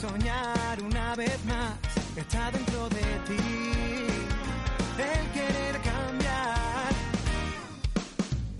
Soñar una vez más, está dentro de ti. El querer cambiar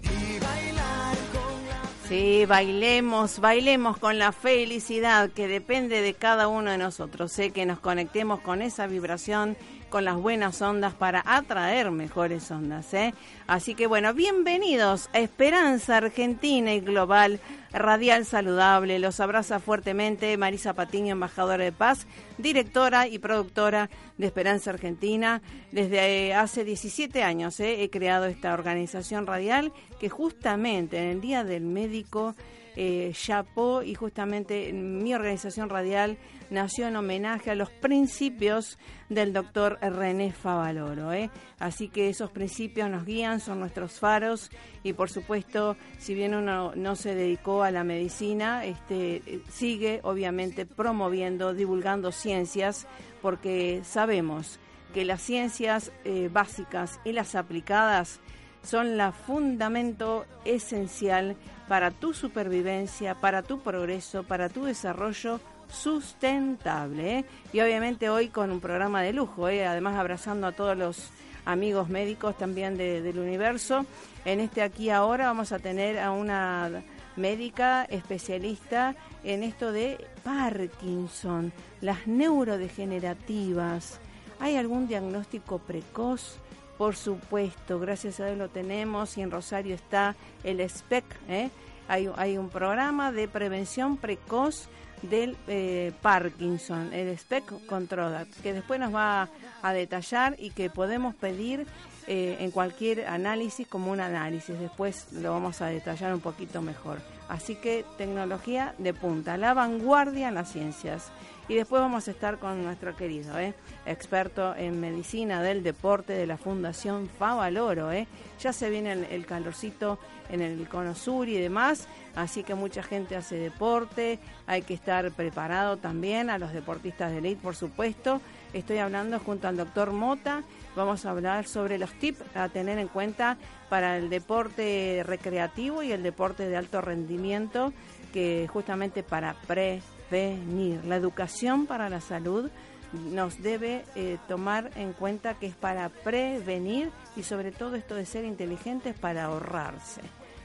y bailar con la... Sí, bailemos, bailemos con la felicidad que depende de cada uno de nosotros. Sé que nos conectemos con esa vibración, con las buenas ondas para atraer mejores ondas. ¿eh? Así que bueno, bienvenidos a Esperanza Argentina y Global Radial Saludable. Los abraza fuertemente Marisa Patiño, embajadora de paz, directora y productora de Esperanza Argentina. Desde hace 17 años ¿eh? he creado esta organización radial que justamente en el Día del Médico eh, Chapó y justamente mi organización radial nació en homenaje a los principios del doctor René Favaloro. ¿eh? Así que esos principios nos guían, son nuestros faros y por supuesto, si bien uno no se dedicó a la medicina, este, sigue obviamente promoviendo, divulgando ciencias porque sabemos que las ciencias eh, básicas y las aplicadas son la fundamento esencial para tu supervivencia, para tu progreso, para tu desarrollo sustentable. ¿eh? Y obviamente hoy con un programa de lujo, ¿eh? además abrazando a todos los amigos médicos también del universo. En este aquí ahora vamos a tener a una médica especialista en esto de Parkinson, las neurodegenerativas. ¿Hay algún diagnóstico precoz? Por supuesto, gracias a Dios lo tenemos y en Rosario está el SPEC. ¿eh? Hay, un programa de prevención precoz del eh, Parkinson, el SPEC Control, que después nos va a, detallar y que podemos pedir eh, en cualquier análisis como un análisis. Después lo vamos a detallar un poquito mejor. Así que tecnología de punta, la vanguardia en las ciencias. Y después vamos a estar con nuestro querido ¿eh? experto en medicina del deporte de la Fundación Favaloro. ¿eh? Ya se viene el, calorcito en el cono sur y demás, así que mucha gente hace deporte, hay que estar preparado también a los deportistas de elite, por supuesto. Estoy hablando junto al doctor Mota, vamos a hablar sobre los tips a tener en cuenta para el deporte recreativo y el deporte de alto rendimiento, que justamente para pre prevenir. La educación para la salud nos debe eh, tomar en cuenta que es para prevenir y sobre todo esto de ser inteligentes para ahorrarse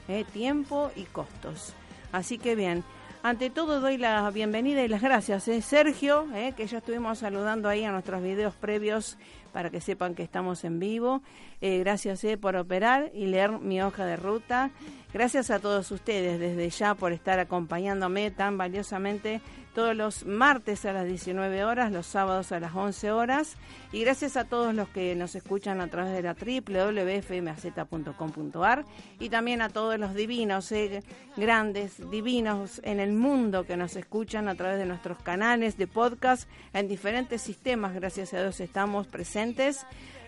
eh, tiempo y costos. Así que bien, ante todo doy la bienvenida y las gracias, eh, Sergio, que ya estuvimos saludando ahí a nuestros videos previos para que sepan que estamos en vivo. gracias por operar y leer mi hoja de ruta. Gracias a todos ustedes desde ya por estar acompañándome tan valiosamente todos los martes a las 19 horas, los sábados a las 11 horas. Y gracias a todos los que nos escuchan a través de la www.fmaz.com.ar y también a todos los divinos, eh, grandes, divinos en el mundo que nos escuchan a través de nuestros canales de podcast en diferentes sistemas. Gracias a Dios estamos presentes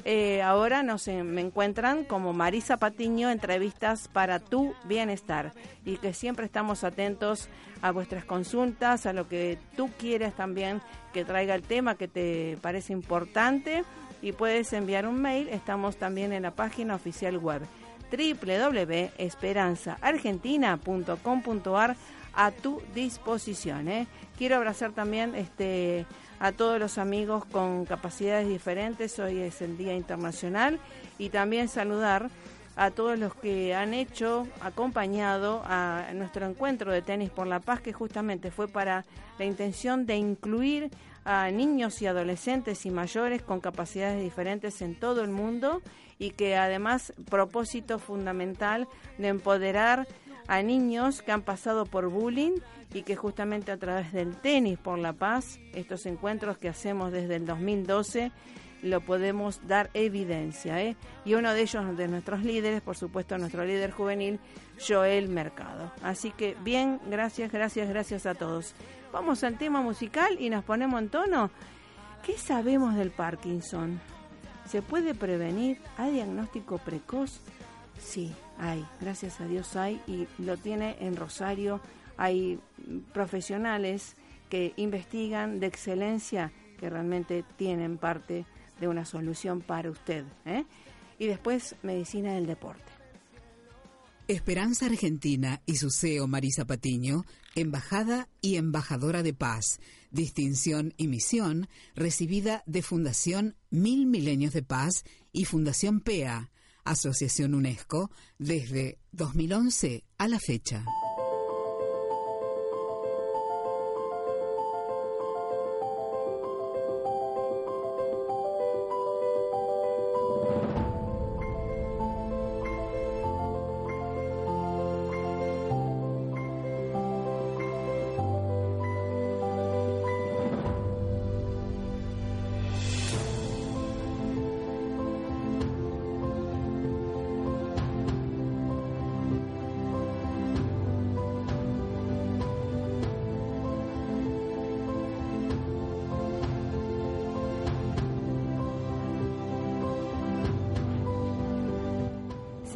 eh, ahora nos me encuentran como Marisa Patiño, entrevistas para tu bienestar y que siempre estamos atentos a vuestras consultas, a lo que tú quieres también que traiga el tema que te parece importante y puedes enviar un mail. Estamos también en la página oficial web www.esperanzaargentina.com.ar a tu disposición. ¿eh? Quiero abrazar también este a todos los amigos con capacidades diferentes. Hoy es el Día Internacional y también saludar a todos los que han hecho, acompañado a nuestro encuentro de tenis por la paz, que justamente fue para la intención de incluir a niños y adolescentes y mayores con capacidades diferentes en todo el mundo y que además propósito fundamental de empoderar a niños que han pasado por bullying y que justamente a través del tenis por la paz, estos encuentros que hacemos desde el 2012, lo podemos dar evidencia. ¿eh? Y uno de ellos, de nuestros líderes, por supuesto nuestro líder juvenil, Joel Mercado. Así que bien, gracias, gracias, gracias a todos. Vamos al tema musical y nos ponemos en tono. ¿Qué sabemos del Parkinson? ¿Se puede prevenir? ¿Hay diagnóstico precoz? Sí, hay, gracias a Dios hay, y lo tiene en Rosario. Hay profesionales que investigan de excelencia que realmente tienen parte de una solución para usted. ¿eh? Y después, medicina del deporte. Esperanza Argentina y su CEO Marisa Patiño, embajada y embajadora de paz, distinción y misión recibida de Fundación Mil Milenios de Paz y Fundación PEA, Asociación UNESCO, desde 2011 a la fecha.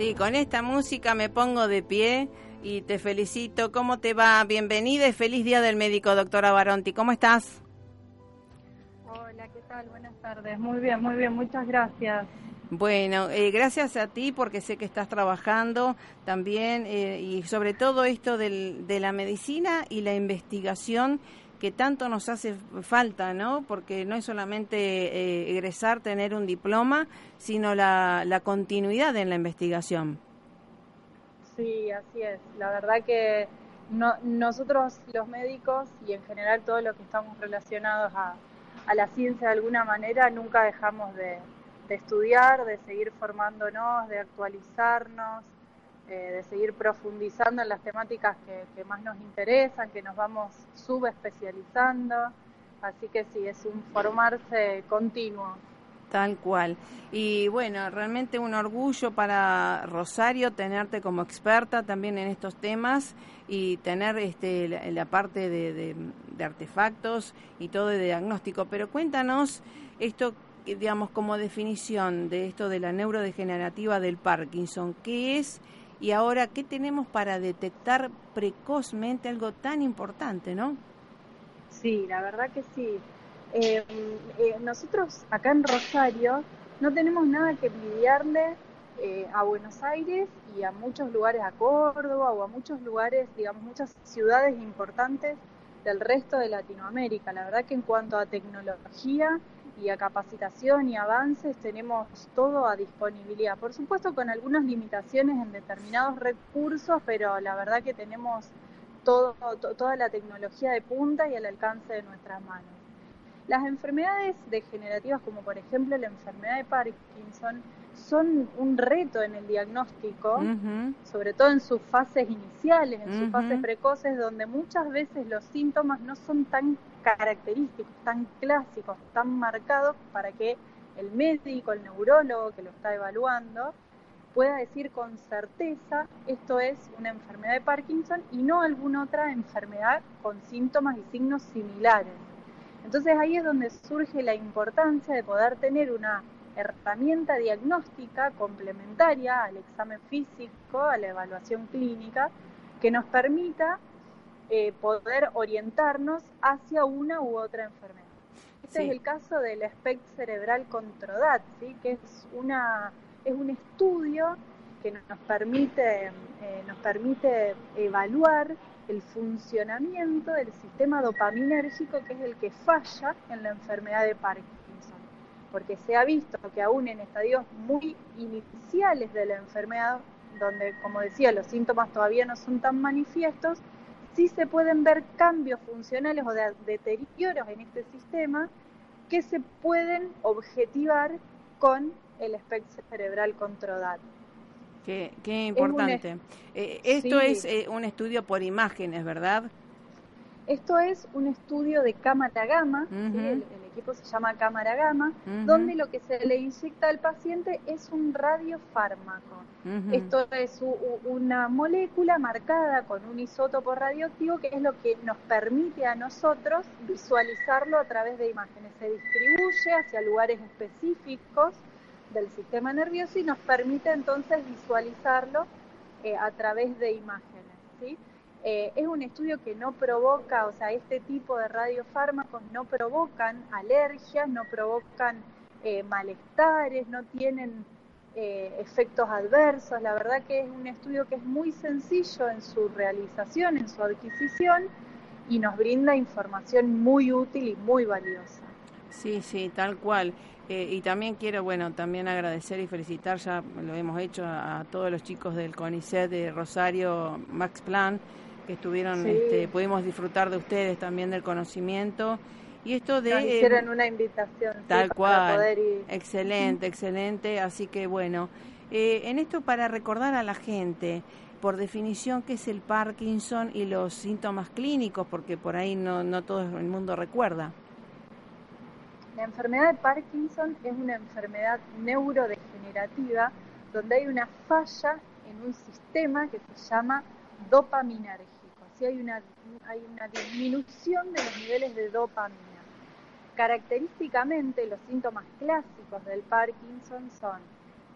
Sí, con esta música me pongo de pie y te felicito. ¿Cómo te va? Bienvenida y feliz día del médico, doctora Baronti. ¿Cómo estás? Hola, ¿qué tal? Buenas tardes. Muy bien, muy bien. Muchas gracias. Bueno, eh, gracias a ti porque sé que estás trabajando también eh, y sobre todo esto del, de la medicina y la investigación que tanto nos hace falta, ¿no? Porque no es solamente eh, egresar, tener un diploma, sino la, continuidad en la investigación. Sí, así es. La verdad que no, nosotros los médicos y en general todos los que estamos relacionados a, la ciencia de alguna manera nunca dejamos de, de estudiar, de seguir formándonos, de actualizarnos, eh, de seguir profundizando en las temáticas que, más nos interesan, que nos vamos subespecializando. Así que sí, es un formarse continuo. Tal cual. Y bueno, realmente un orgullo para Rosario tenerte como experta también en estos temas y tener este, la, parte de, de, artefactos y todo de diagnóstico. Pero cuéntanos esto, digamos, como definición de esto de la neurodegenerativa del Parkinson. ¿Qué es y ahora, ¿qué tenemos para detectar precozmente algo tan importante, no? Sí, la verdad que sí. Eh, eh, nosotros acá en Rosario no tenemos nada que envidiarle eh, a Buenos Aires y a muchos lugares, a Córdoba o a muchos lugares, digamos, muchas ciudades importantes del resto de Latinoamérica. La verdad que en cuanto a tecnología y a capacitación y avances tenemos todo a disponibilidad. Por supuesto con algunas limitaciones en determinados recursos, pero la verdad que tenemos todo, toda la tecnología de punta y al alcance de nuestras manos. Las enfermedades degenerativas, como por ejemplo la enfermedad de Parkinson, son un reto en el diagnóstico, sobre todo en sus fases iniciales, en sus fases precoces, donde muchas veces los síntomas no son tan característicos, tan clásicos, tan marcados para que el médico, el neurólogo que lo está evaluando, pueda decir con certeza esto es una enfermedad de Parkinson y no alguna otra enfermedad con síntomas y signos similares. Entonces ahí es donde surge la importancia de poder tener una herramienta diagnóstica complementaria al examen físico, a la evaluación clínica, que nos permita eh, poder orientarnos hacia una u otra enfermedad. Este es el caso del SPECT cerebral controdat, ¿sí? que es, una, es un estudio que nos permite, eh, nos permite evaluar el funcionamiento del sistema dopaminérgico, que es el que falla en la enfermedad de Parkinson. Porque se ha visto que aún en estadios muy iniciales de la enfermedad, donde, como decía, los síntomas todavía no son tan manifiestos, sí se pueden ver cambios funcionales o de deterioros en este sistema que se pueden objetivar con el espectro cerebral controlado. Qué, qué importante. Eh, esto es eh, un estudio por imágenes, ¿verdad? Esto es un estudio de cámara gamma, el, equipo se llama cámara gamma, donde lo que se le inyecta al paciente es un radiofármaco. Esto es una molécula marcada con un isótopo radioactivo que es lo que nos permite a nosotros visualizarlo a través de imágenes. Se distribuye hacia lugares específicos del sistema nervioso y nos permite entonces visualizarlo eh, a través de imágenes. ¿sí? Eh, es un estudio que no provoca, o sea, este tipo de radiofármacos no provocan alergias, no provocan eh, malestares, no tienen efectos adversos. La verdad que es un estudio que es muy sencillo en su realización, en su adquisición y nos brinda información muy útil y muy valiosa. Sí, sí, tal cual. Eh, y también quiero, bueno, también agradecer y felicitar, ya lo hemos hecho, a, todos los chicos del CONICET de Rosario Max Plan, que estuvieron, este, pudimos disfrutar de ustedes también del conocimiento. Y esto de... Nos hicieron una invitación. Tal cual. Excelente, excelente. Así que bueno, eh, en esto para recordar a la gente, por definición, qué es el Parkinson y los síntomas clínicos, porque por ahí no, no todo el mundo recuerda. La enfermedad de Parkinson es una enfermedad neurodegenerativa donde hay una falla en un sistema que se llama dopaminérgico. Hay una, hay una disminución de los niveles de dopamina. Característicamente los síntomas clásicos del Parkinson son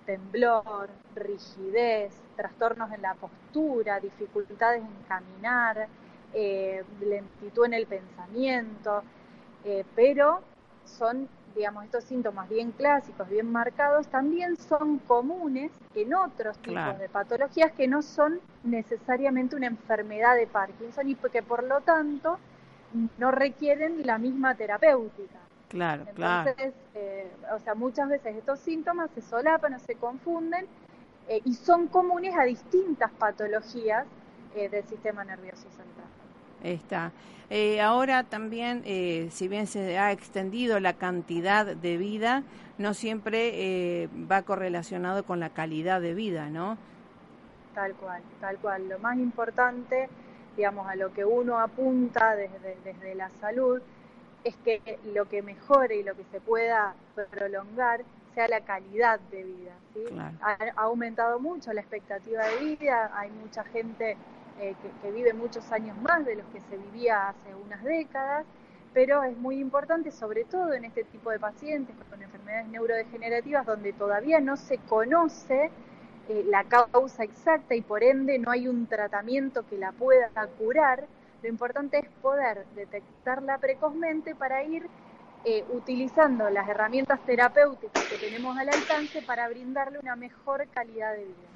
temblor, rigidez, trastornos en la postura, dificultades en caminar, eh, lentitud en el pensamiento, eh, pero son, digamos, estos síntomas bien clásicos, bien marcados, también son comunes en otros tipos de patologías que no son necesariamente una enfermedad de Parkinson y que por lo tanto no requieren la misma terapéutica. Claro, Entonces, eh, o sea, muchas veces estos síntomas se solapan o se confunden eh, y son comunes a distintas patologías eh, del sistema nervioso central. Está. Eh, ahora también, eh, si bien se ha extendido la cantidad de vida, no siempre eh, va correlacionado con la calidad de vida, ¿no? Tal cual, tal cual. Lo más importante, digamos, a lo que uno apunta desde, desde la salud, es que lo que mejore y lo que se pueda prolongar sea la calidad de vida. ¿sí? ha, aumentado mucho la expectativa de vida, hay mucha gente eh, que, vive muchos años más de los que se vivía hace unas décadas, pero es muy importante, sobre todo en este tipo de pacientes con enfermedades neurodegenerativas, donde todavía no se conoce eh, la causa exacta y por ende no hay un tratamiento que la pueda curar, lo importante es poder detectarla precozmente para ir eh, utilizando las herramientas terapéuticas que tenemos al alcance para brindarle una mejor calidad de vida.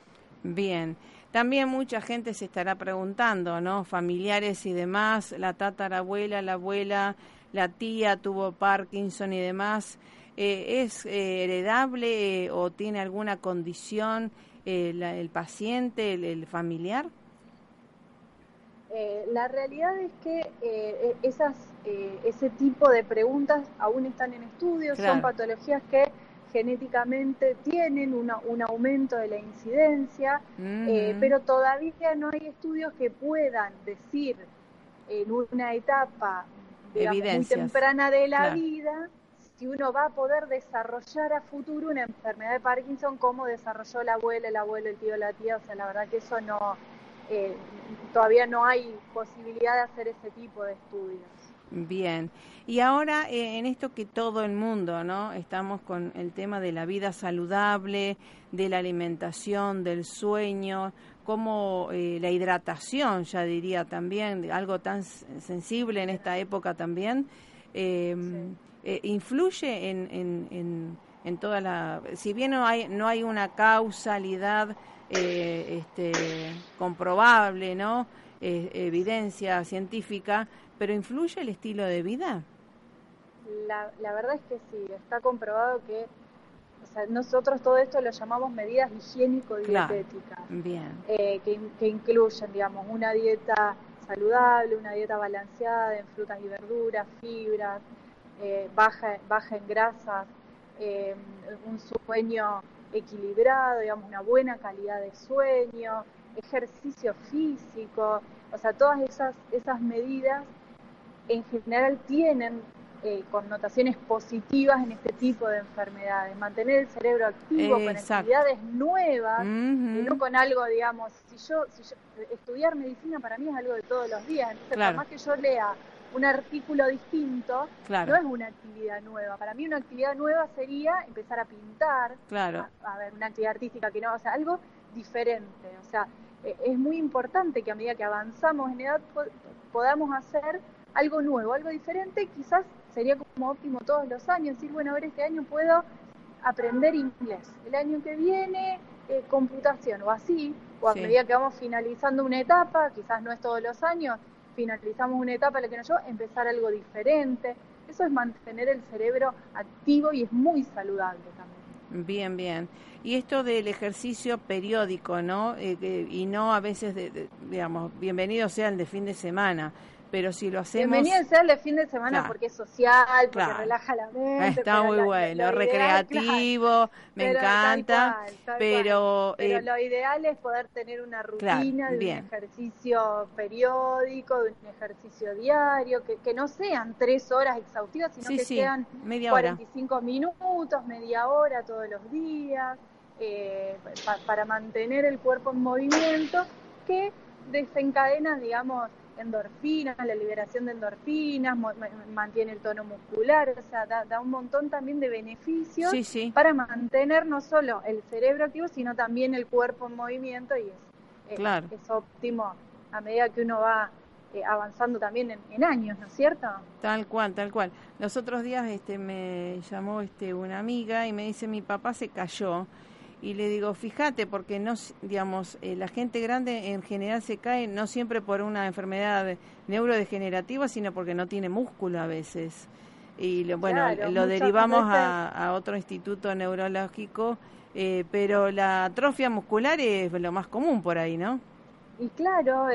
Bien. También mucha gente se estará preguntando, ¿no? Familiares y demás, la tatarabuela, la abuela, la tía tuvo Parkinson y demás. Eh, ¿Es eh, heredable eh, o tiene alguna condición el paciente, el, familiar? la realidad es que esas, ese tipo de preguntas aún están en estudio, son patologías que genéticamente tienen un aumento de la incidencia, eh, pero todavía no hay estudios que puedan decir en una etapa muy temprana de la vida si uno va a poder desarrollar a futuro una enfermedad de Parkinson como desarrolló la abuela, el abuelo, el tío, la tía, o sea, la verdad que eso no, eh, todavía no hay posibilidad de hacer ese tipo de estudios. Bien. Y ahora eh, en esto que todo el mundo, ¿no? Estamos con el tema de la vida saludable, de la alimentación, del sueño, como eh, la hidratación, ya diría también, algo tan sensible en esta época también, em, eh, influye en, en, en, toda la... Si bien no hay, no hay una causalidad este, comprobable, ¿no? evidencia científica, pero ¿influye el estilo de vida? La, la verdad es que sí, está comprobado que o sea, nosotros todo esto lo llamamos medidas higiénico-dietéticas, bien. Eh, que, que, incluyen, digamos, una dieta saludable, una dieta balanceada en frutas y verduras, fibras, eh, baja, baja en grasas, eh, un sueño equilibrado, digamos, una buena calidad de sueño, ejercicio físico, o sea, todas esas, esas medidas en general tienen eh, connotaciones positivas en este tipo de enfermedades. Mantener el cerebro activo con actividades nuevas y no con algo, digamos, si yo, si yo, estudiar medicina para mí es algo de todos los días. Entonces, por más que yo lea un artículo distinto, no es una actividad nueva. Para mí una actividad nueva sería empezar a pintar, claro. a, ver, una actividad artística que no, o sea, algo diferente. O sea, eh, es muy importante que a medida que avanzamos en edad podamos hacer algo nuevo, algo diferente, quizás sería como óptimo todos los años, decir, bueno, a ver, este año puedo aprender inglés, el año que viene eh, computación o así, o a medida que vamos finalizando una etapa, quizás no es todos los años, finalizamos una etapa en la que nos lleva empezar algo diferente. Eso es mantener el cerebro activo y es muy saludable también. Bien, bien. Y esto del ejercicio periódico, ¿no? Eh, y no a veces, de, digamos, bienvenido sea el de fin de semana pero si lo hacemos... Bienvenido sea el de fin de semana porque es social, porque relaja la mente. Está muy bueno, recreativo, me encanta, pero... Pero eh, lo ideal es poder tener una rutina de un ejercicio periódico, de un ejercicio diario, que, que no sean tres horas exhaustivas, sino que sean media 45 minutos, media hora todos los días, eh, para mantener el cuerpo en movimiento, que desencadena, digamos, endorfinas, la liberación de endorfinas, mantiene el tono muscular, o sea, da, un montón también de beneficios para mantener no solo el cerebro activo, sino también el cuerpo en movimiento y es, es, óptimo a medida que uno va eh, avanzando también en, años, ¿no es cierto? Tal cual, tal cual. Los otros días este, me llamó este, una amiga y me dice, mi papá se cayó y le digo, fíjate, porque no, digamos, eh, la gente grande en general se cae no siempre por una enfermedad neurodegenerativa, sino porque no tiene músculo a veces. Y bueno, lo derivamos a, otro instituto neurológico, eh, pero la atrofia muscular es lo más común por ahí, ¿no? Y claro,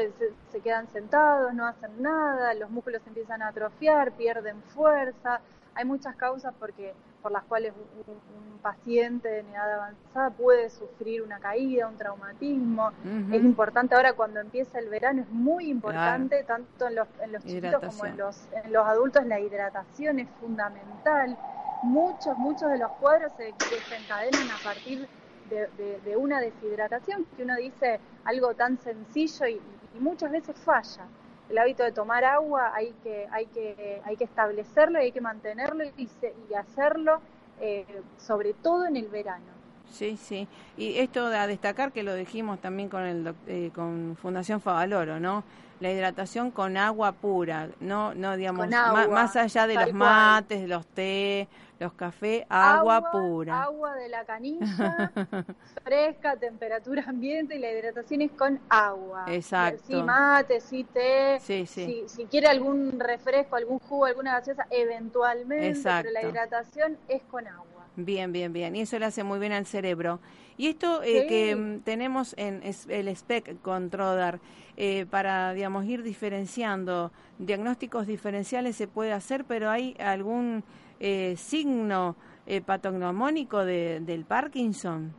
se quedan sentados, no hacen nada, los músculos empiezan a atrofiar, pierden fuerza. Hay muchas causas porque por las cuales un, paciente en edad avanzada puede sufrir una caída, un traumatismo. Es importante ahora cuando empieza el verano, es muy importante, tanto en los, en los chiquitos como en los, en los adultos, la hidratación es fundamental. Muchos, muchos de los cuadros se desencadenan a partir de, una deshidratación, que uno dice algo tan sencillo y muchas veces falla el hábito de tomar agua hay que, hay que, hay que establecerlo y hay que mantenerlo y, y hacerlo eh, sobre todo en el verano. Sí, sí. Y esto a destacar que lo dijimos también con el eh, con Fundación Favaloro, ¿no? La hidratación con agua pura, no no digamos más, allá de los mates, de los té, los cafés, agua, pura. Agua de la canilla, fresca, temperatura ambiente y la hidratación es con agua. Exacto. Si mate, si té, sí, sí. Si, quiere algún refresco, algún jugo, alguna gaseosa, eventualmente, pero la hidratación es con agua. Bien, bien, bien. Y eso le hace muy bien al cerebro. Y esto eh, que mm, tenemos en el SPEC con Trodar, eh, para, digamos, ir diferenciando, diagnósticos diferenciales se puede hacer, pero hay algún eh, signo eh, patognomónico de, del Parkinson?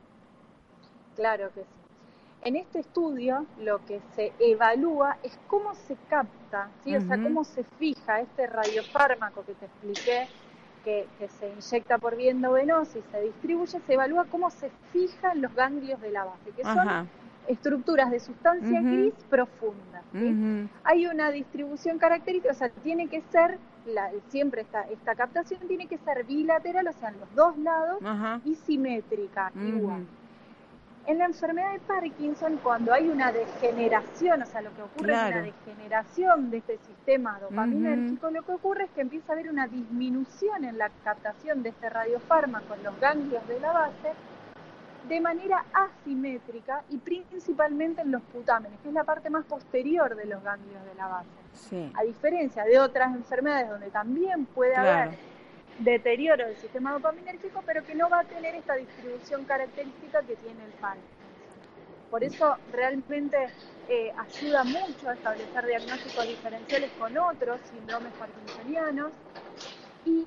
Claro que sí. En este estudio lo que se evalúa es cómo se capta, ¿sí? o sea, cómo se fija este radiofármaco que te expliqué, que, se inyecta por vía endovenosa y se distribuye, se evalúa cómo se fijan los ganglios de la base, que son estructuras de sustancia gris profunda. Hay una distribución característica, o sea, tiene que ser, la, siempre esta, esta captación tiene que ser bilateral, o sea, en los dos lados, y simétrica, igual. En la enfermedad de Parkinson, cuando hay una degeneración, o sea, lo que ocurre es una degeneración de este sistema dopaminérgico, lo que ocurre es que empieza a haber una disminución en la captación de este radiofármaco en los ganglios de la base de manera asimétrica y principalmente en los putámenes, que es la parte más posterior de los ganglios de la base. A diferencia de otras enfermedades donde también puede haber deterioro del sistema dopaminérgico, pero que no va a tener esta distribución característica que tiene el Parkinson. Por eso realmente eh, ayuda mucho a establecer diagnósticos diferenciales con otros síndromes parkinsonianos y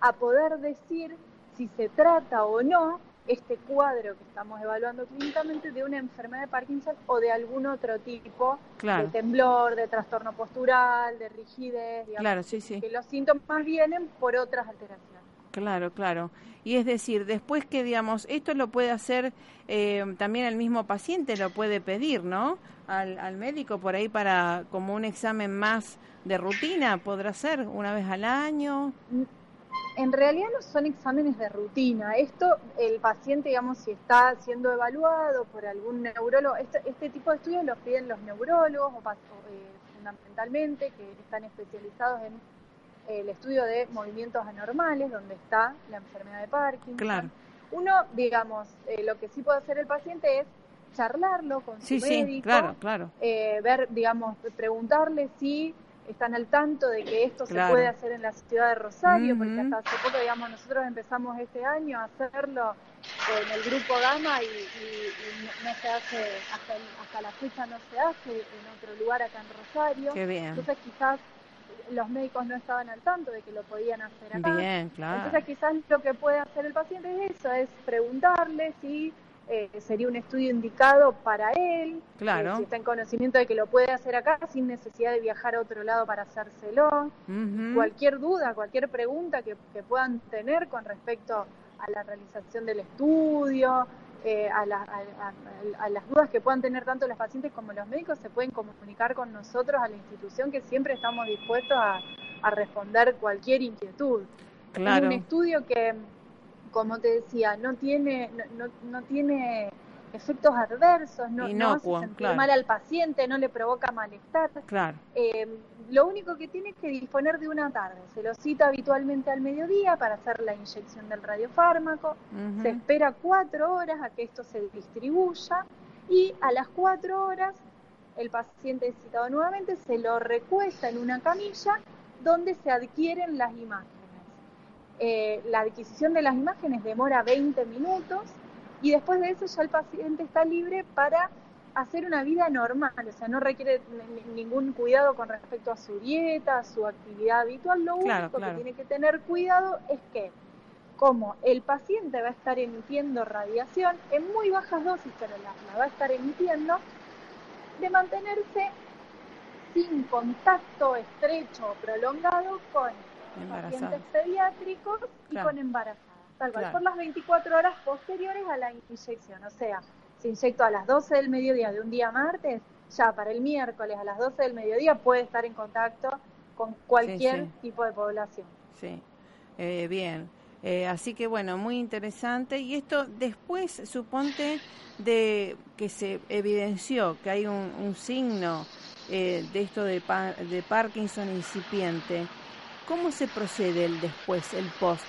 a poder decir si se trata o no este cuadro que estamos evaluando clínicamente de una enfermedad de Parkinson o de algún otro tipo de temblor, de trastorno postural, de rigidez, digamos, claro, sí, sí. que los síntomas vienen por otras alteraciones. Claro, claro. Y es decir, después que, digamos, esto lo puede hacer eh, también el mismo paciente, lo puede pedir, ¿no? Al, al médico por ahí para como un examen más de rutina, podrá ser una vez al año. En realidad no son exámenes de rutina. Esto, el paciente, digamos, si está siendo evaluado por algún neurólogo, este, este tipo de estudios los piden los neurólogos o, eh, fundamentalmente, que están especializados en el estudio de movimientos anormales, donde está la enfermedad de Parkinson. Claro. Uno, digamos, eh, lo que sí puede hacer el paciente es charlarlo con su médico, claro, claro. Eh, ver, digamos, preguntarle si están al tanto de que esto se puede hacer en la ciudad de Rosario, porque hasta hace poco, digamos, nosotros empezamos este año a hacerlo en el grupo Gama y, no, se hace, hasta, hasta, la fecha no se hace en otro lugar acá en Rosario. Qué bien. Entonces quizás los médicos no estaban al tanto de que lo podían hacer acá. Bien, claro. Entonces quizás lo que puede hacer el paciente es eso, es preguntarle si eh, sería un estudio indicado para él, claro. Eh, si está en conocimiento de que lo puede hacer acá sin necesidad de viajar a otro lado para hacérselo. Cualquier duda, cualquier pregunta que, puedan tener con respecto a la realización del estudio, eh, a, las dudas que puedan tener tanto los pacientes como los médicos, se pueden comunicar con nosotros a la institución que siempre estamos dispuestos a, responder cualquier inquietud. Claro. Es un estudio que como te decía, no tiene, no, no, tiene efectos adversos, no, no hace sentir mal al paciente, no le provoca malestar. Claro. Eh, lo único que tiene es que disponer de una tarde. Se lo cita habitualmente al mediodía para hacer la inyección del radiofármaco. Se espera cuatro horas a que esto se distribuya y a las cuatro horas el paciente es citado nuevamente, se lo recuesta en una camilla donde se adquieren las imágenes. Eh, la adquisición de las imágenes demora 20 minutos y después de eso ya el paciente está libre para hacer una vida normal, o sea, no requiere ningún cuidado con respecto a su dieta, a su actividad habitual, lo único que tiene que tener cuidado es que como el paciente va a estar emitiendo radiación en muy bajas dosis, pero la va a estar emitiendo, de mantenerse sin contacto estrecho o prolongado con pacientes pediátricos y con embarazadas, tal cual, por las 24 horas posteriores a la inyección. O sea, se inyectó a las 12 del mediodía de un día martes, ya para el miércoles a las 12 del mediodía puede estar en contacto con cualquier tipo de población. Sí, eh, bien. Eh, así que bueno, muy interesante. Y esto después, suponte, de que se evidenció que hay un, signo eh, de esto de, de Parkinson incipiente, ¿Cómo se procede el después, el post?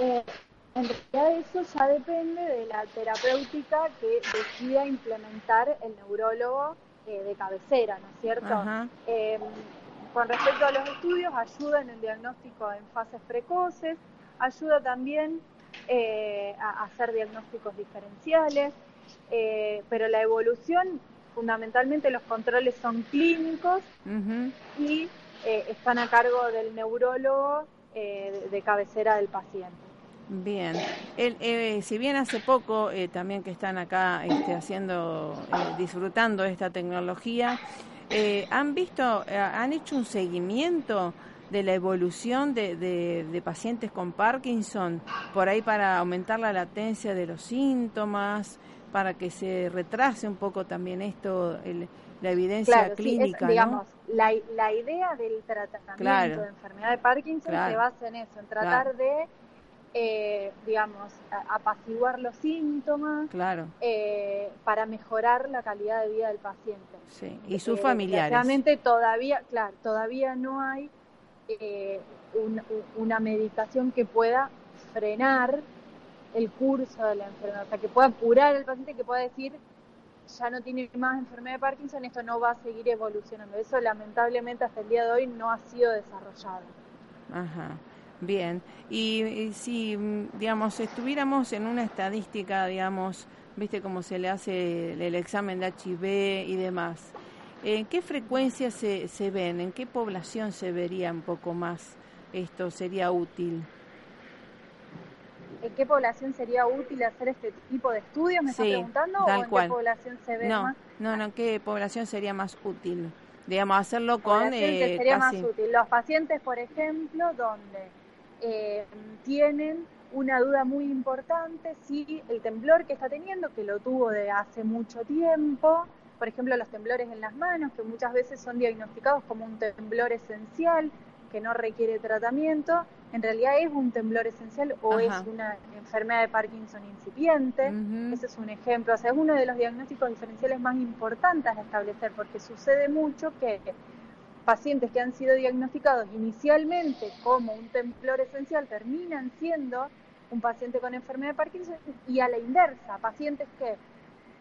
Eh, en realidad eso ya depende de la terapéutica que decida implementar el neurólogo eh, de cabecera, ¿no es cierto? Em, con respecto a los estudios, ayuda en el diagnóstico en fases precoces, ayuda también eh, a hacer diagnósticos diferenciales, pero la evolución, fundamentalmente los controles son clínicos y eh, están a cargo del neurólogo eh, de, cabecera del paciente. Bien, eh, si bien hace poco también que están acá este, haciendo, disfrutando esta tecnología, han visto, han hecho un seguimiento de la evolución de, de, pacientes con Parkinson, por ahí para aumentar la latencia de los síntomas, para que se retrase un poco también esto, la evidencia clínica. digamos, la, la, idea del tratamiento de enfermedad de Parkinson se basa en eso, en tratar de, eh, digamos, apaciguar los síntomas claro. Eh, para mejorar la calidad de vida del paciente. Sí. Y sus familiares. Realmente todavía, claro, todavía no hay una medicación que pueda frenar el curso de la enfermedad, o sea, que pueda curar al paciente, que pueda decir, ya no tiene más enfermedad de Parkinson, esto no va a seguir evolucionando. Eso lamentablemente hasta el día de hoy no ha sido desarrollado. Ajá. Bien, y, si, digamos, estuviéramos en una estadística, digamos, viste cómo se le hace el, examen de HIV y demás, ¿en qué frecuencia se, se ven? ¿En qué población se vería un poco más esto? ¿Sería útil? ¿En qué población sería útil hacer este tipo de estudios? ¿Me estás preguntando? ¿O en qué población se ve no, más? No, no, ¿qué población sería más útil? Digamos, hacerlo con... Eh, sería más útil. Los pacientes, por ejemplo, donde eh, tienen una duda muy importante si el temblor que está teniendo, que lo tuvo de hace mucho tiempo, por ejemplo, los temblores en las manos, que muchas veces son diagnosticados como un temblor esencial, que no requiere tratamiento, en realidad es un temblor esencial o es una enfermedad de Parkinson incipiente. Ese es un ejemplo, o sea, es uno de los diagnósticos diferenciales más importantes a establecer, porque sucede mucho que pacientes que han sido diagnosticados inicialmente como un temblor esencial terminan siendo un paciente con enfermedad de Parkinson y a la inversa, pacientes que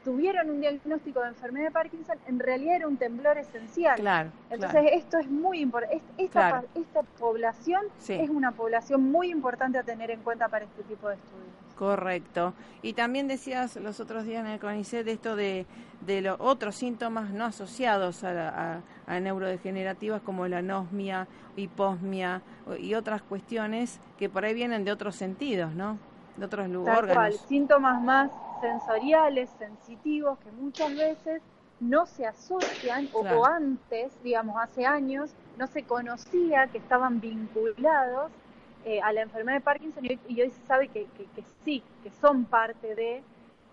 tuvieron un diagnóstico de enfermedad de Parkinson, en realidad era un temblor esencial. Claro, Entonces esto es muy importante. Esta, esta, población es una población muy importante a tener en cuenta para este tipo de estudios. Correcto. Y también decías los otros días en el CONICET esto de, de los otros síntomas no asociados a, a, neurodegenerativas como la anosmia, hiposmia y otras cuestiones que por ahí vienen de otros sentidos, ¿no? De otros lugares. Síntomas más sensoriales, sensitivos, que muchas veces no se asocian o, antes, digamos, hace años, no se conocía que estaban vinculados eh, a la enfermedad de Parkinson y hoy, se sabe que, sí, que son parte de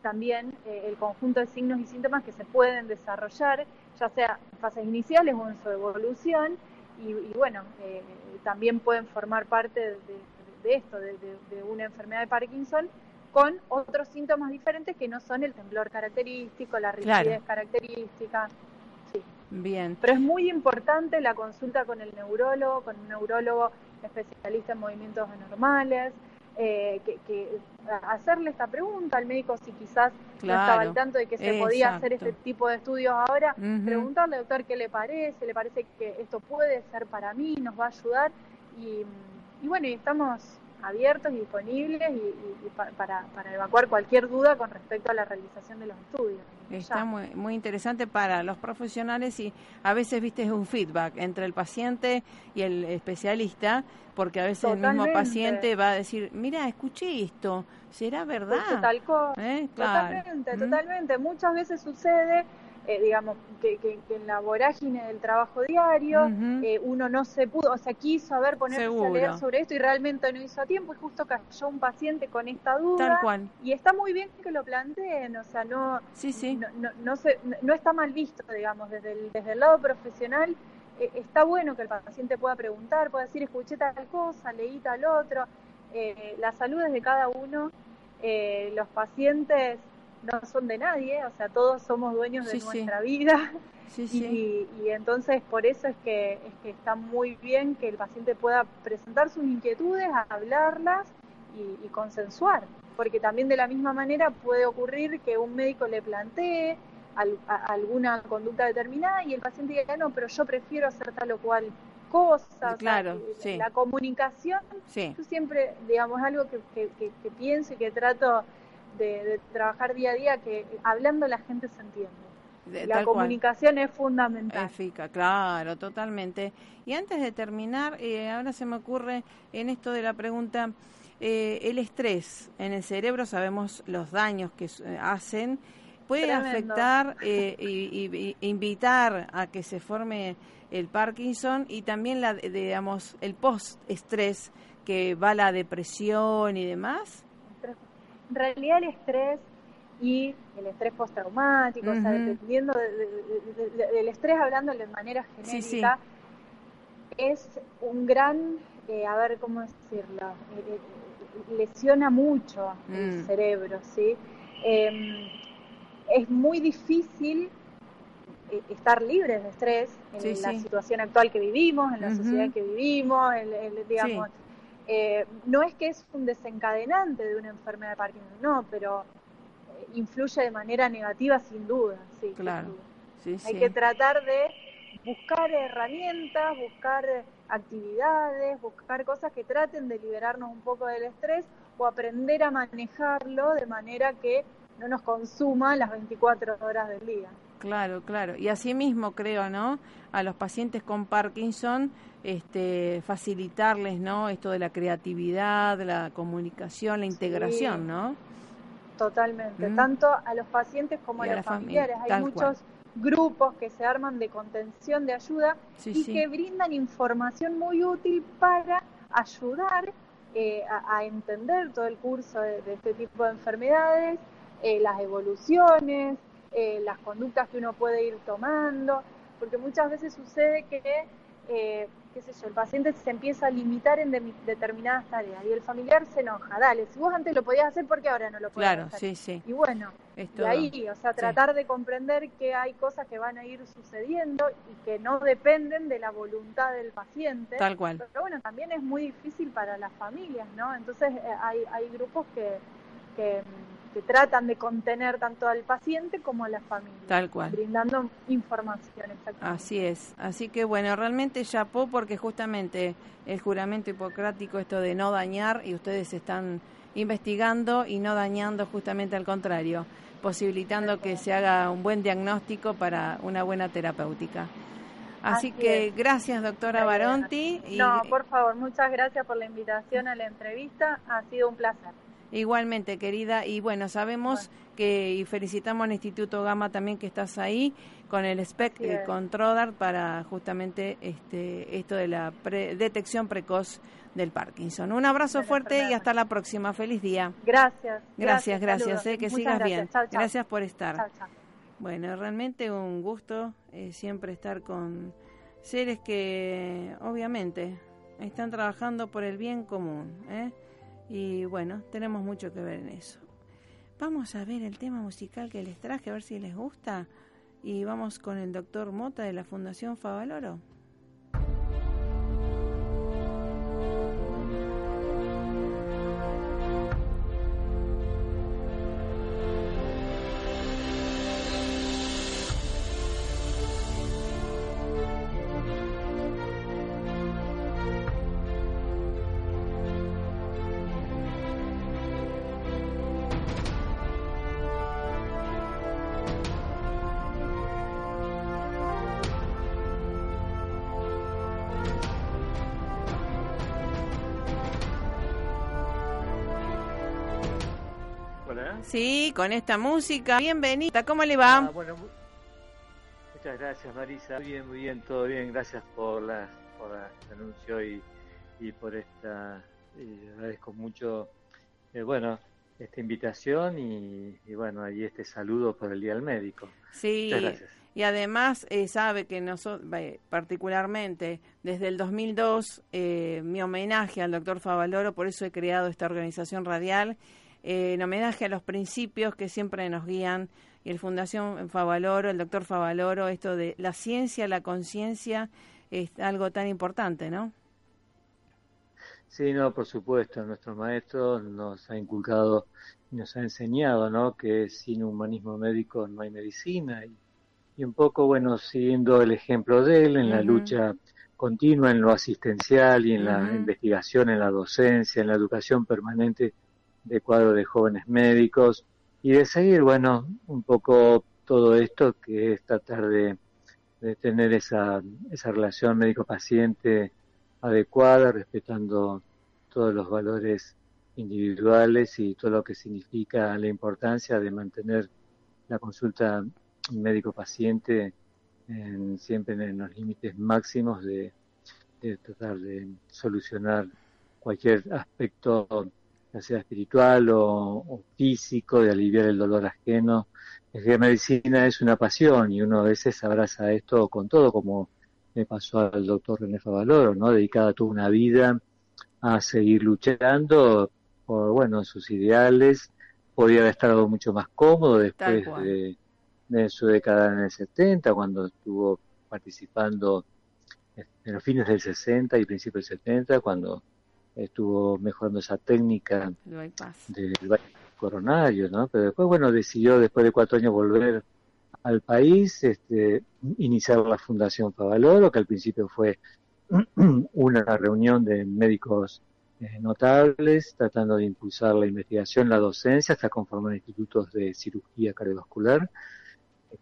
también eh, el conjunto de signos y síntomas que se pueden desarrollar, ya sea en fases iniciales o en su evolución, y, bueno, eh, también pueden formar parte de, esto, de, una enfermedad de Parkinson, con otros síntomas diferentes que no son el temblor característico, la rigidez característica. Sí. Bien. Pero es muy importante la consulta con el neurólogo, con un neurólogo especialista en movimientos anormales, eh, que, hacerle esta pregunta al médico si quizás no estaba al tanto de que se podía hacer este tipo de estudios ahora, preguntarle, doctor, qué le parece, le parece que esto puede ser para mí, nos va a ayudar y, y bueno, y estamos abiertos y disponibles y, para, evacuar cualquier duda con respecto a la realización de los estudios. Está muy, muy interesante para los profesionales y a veces, viste, es un feedback entre el paciente y el especialista, porque a veces el mismo paciente va a decir, mira, escuché esto, ¿será verdad? Tal ¿Eh? Totalmente, totalmente. Muchas veces sucede eh, digamos, que, que, en la vorágine del trabajo diario eh, uno no se pudo, o sea, quiso haber ponerse a leer sobre esto y realmente no hizo a tiempo y justo cayó un paciente con esta duda. Y está muy bien que lo planteen, o sea, no, no, no, se, no, está mal visto, digamos, desde el, desde el lado profesional. Eh, está bueno que el paciente pueda preguntar, pueda decir, escuché tal cosa, leí tal otro. la salud es de cada uno. los pacientes no son de nadie, o sea, todos somos dueños de nuestra vida. y, y, entonces por eso es que, es que está muy bien que el paciente pueda presentar sus inquietudes, hablarlas y, consensuar, porque también de la misma manera puede ocurrir que un médico le plantee alguna conducta determinada y el paciente diga, no, pero yo prefiero hacer tal o cual cosa. Claro, La comunicación, yo siempre, digamos, algo que, que, que pienso y que trato de, trabajar día a día que hablando la gente se entiende. la comunicación es fundamental. Efica, claro, totalmente. Y antes de terminar, eh, ahora se me ocurre en esto de la pregunta, eh, el estrés en el cerebro, sabemos los daños que eh, hacen, puede afectar y, invitar a que se forme el Parkinson y también la, digamos, el post-estrés que va la depresión y demás en realidad el estrés y el estrés postraumático, o sea, dependiendo del estrés, hablando de manera genérica, es un gran, eh, a ver cómo decirlo, eh, eh, lesiona mucho el mm. cerebro, ¿sí? Em, es muy difícil estar libres de estrés en la situación actual que vivimos, en la sociedad que vivimos, digamos, no es que es un desencadenante de una enfermedad de Parkinson, no, pero influye de manera negativa sin duda, sí. Claro. Hay que tratar de buscar herramientas, buscar actividades, buscar cosas que traten de liberarnos un poco del estrés o aprender a manejarlo de manera que no nos consuma las 24 horas del día. Claro, claro. Y asimismo creo, ¿no? A los pacientes con Parkinson, este, facilitarles, ¿no? Esto de la creatividad, la comunicación, la integración, ¿no? Totalmente, mm. tanto a los pacientes como a, los familiares. Hay muchos grupos que se arman de contención, de ayuda y que brindan información muy útil para ayudar eh, a, entender todo el curso de, este tipo de enfermedades, eh, las evoluciones, eh, las conductas que uno puede ir tomando, porque muchas veces sucede que qué sé yo, el paciente se empieza a limitar en determinadas tareas y el familiar se enoja. Dale, si vos antes lo podías hacer, ¿por qué ahora no lo podés claro, sí, sí. Y bueno, y ahí, o sea, tratar de comprender que hay cosas que van a ir sucediendo y que no dependen de la voluntad del paciente. Tal cual. Pero bueno, también es muy difícil para las familias, ¿no? Entonces eh, hay, hay grupos que, que que tratan de contener tanto al paciente como a la familia. Tal cual. Brindando información. Así es. Así que bueno, realmente chapó porque justamente el juramento hipocrático, esto de no dañar, y ustedes están investigando y no dañando justamente al contrario, posibilitando que se haga un buen diagnóstico para una buena terapéutica. Así, que gracias, doctora Baronti. No, por favor, muchas gracias por la invitación a la entrevista. Ha sido un placer. Igualmente, querida. Y bueno, sabemos que, y felicitamos al Instituto Gama también que estás ahí con el SPEC, y con Trodar, para justamente este, esto de la detección precoz del Parkinson. Un abrazo fuerte y hasta la próxima. Feliz día. Gracias. Gracias, gracias. Eh, que sigas bien. Gracias por estar. Bueno, realmente un gusto eh, siempre estar con seres que obviamente están trabajando por el bien común. ¿eh? Y bueno, tenemos mucho que ver en eso. Vamos a ver el tema musical que les traje, a ver si les gusta. Y vamos con el doctor Mota de la Fundación Favaloro. Sí, con esta música. Bienvenida, ¿cómo le va? Ah, bueno, muchas gracias Marisa. Muy bien, muy bien, todo bien. Gracias por, la, por el anuncio y, y por esta. Y agradezco mucho, eh, bueno, esta invitación y, bueno, y este saludo por el Día del Médico. Sí. Muchas gracias. Y además eh, sabe que nosotros, particularmente desde el 2002, eh, mi homenaje al doctor Favaloro, por eso he creado esta organización radial en homenaje a los principios que siempre nos guían y el Fundación Favaloro, el doctor Favaloro, esto de la ciencia, la conciencia, es algo tan importante, ¿no? Sí, no, por supuesto, nuestro maestro nos ha inculcado y nos ha enseñado, ¿no? Que sin humanismo médico no hay medicina y, un poco, bueno, siguiendo el ejemplo de él en la lucha continua, en lo asistencial y en la investigación, en la docencia, en la educación permanente de cuadro de jóvenes médicos y de seguir, bueno, un poco todo esto que es tratar de, tener esa, esa relación médico-paciente adecuada, respetando todos los valores individuales y todo lo que significa la importancia de mantener la consulta médico-paciente siempre en los límites máximos de tratar de solucionar cualquier aspecto ya sea espiritual o, físico, de aliviar el dolor ajeno. Es que la medicina es una pasión y uno a veces abraza esto con todo, como le pasó al doctor René Favaloro, ¿no? Dedicada toda una vida a seguir luchando por, bueno, sus ideales. Podía haber estado mucho más cómodo después de, de, su década en el 70, cuando estuvo participando en los fines del 60 y principios del 70, cuando estuvo mejorando esa técnica del coronario, ¿no? Pero después, bueno, decidió después de cuatro años volver al país, este, iniciar la Fundación Favaloro, que al principio fue una reunión de médicos eh, notables, tratando de impulsar la investigación, la docencia, hasta conformar institutos de cirugía cardiovascular,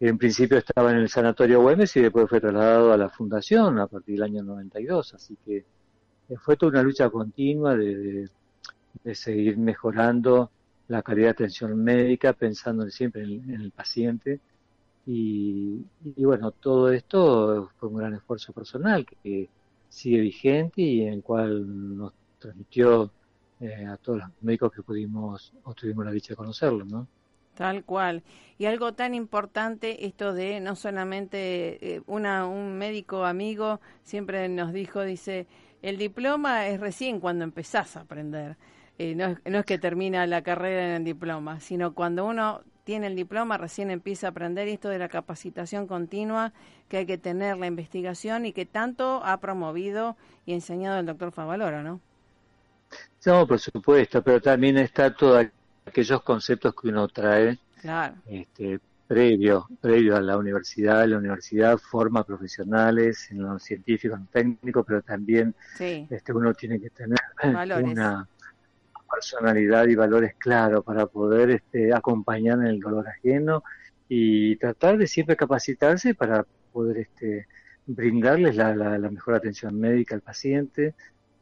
en principio estaba en el Sanatorio Güemes y después fue trasladado a la Fundación a partir del año 92, así que fue toda una lucha continua de, seguir mejorando la calidad de atención médica, pensando siempre en, el paciente. Y, bueno, todo esto fue un gran esfuerzo personal que, sigue vigente y en el cual nos transmitió eh, a todos los médicos que pudimos o tuvimos la dicha de conocerlo, ¿no? Tal cual. Y algo tan importante, esto de no solamente eh, una, un médico amigo siempre nos dijo, dice, el diploma es recién cuando empezás a aprender. Eh, no, es, que termina la carrera en el diploma, sino cuando uno tiene el diploma recién empieza a aprender esto de la capacitación continua que hay que tener, la investigación y que tanto ha promovido y enseñado el doctor Favaloro, ¿no? No, por supuesto, pero también está todos aquellos conceptos que uno trae claro. este, previo, previo a la universidad. La universidad forma profesionales en lo científico, en lo técnico, pero también este, uno tiene que tener una personalidad y valores claros para poder este, acompañar en el dolor ajeno y tratar de siempre capacitarse para poder este, brindarles la, la, mejor atención médica al paciente.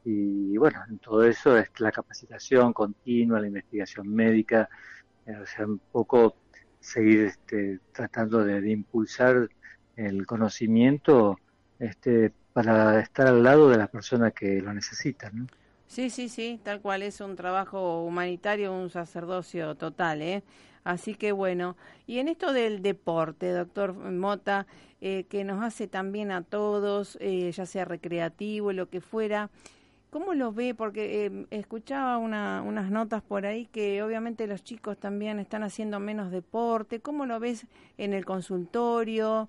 Y bueno, en todo eso es la capacitación continua, la investigación médica, eh, o sea, un poco seguir este, tratando de, impulsar el conocimiento este, para estar al lado de las personas que lo necesitan. Sí, sí, sí, tal cual es un trabajo humanitario, un sacerdocio total, ¿eh? Así que bueno, y en esto del deporte, doctor Mota, eh, que nos hace también a todos, eh, ya sea recreativo, lo que fuera, ¿Cómo lo ve? Porque eh, escuchaba unas notas por ahí que obviamente los chicos también están haciendo menos deporte. ¿Cómo lo ves en el consultorio?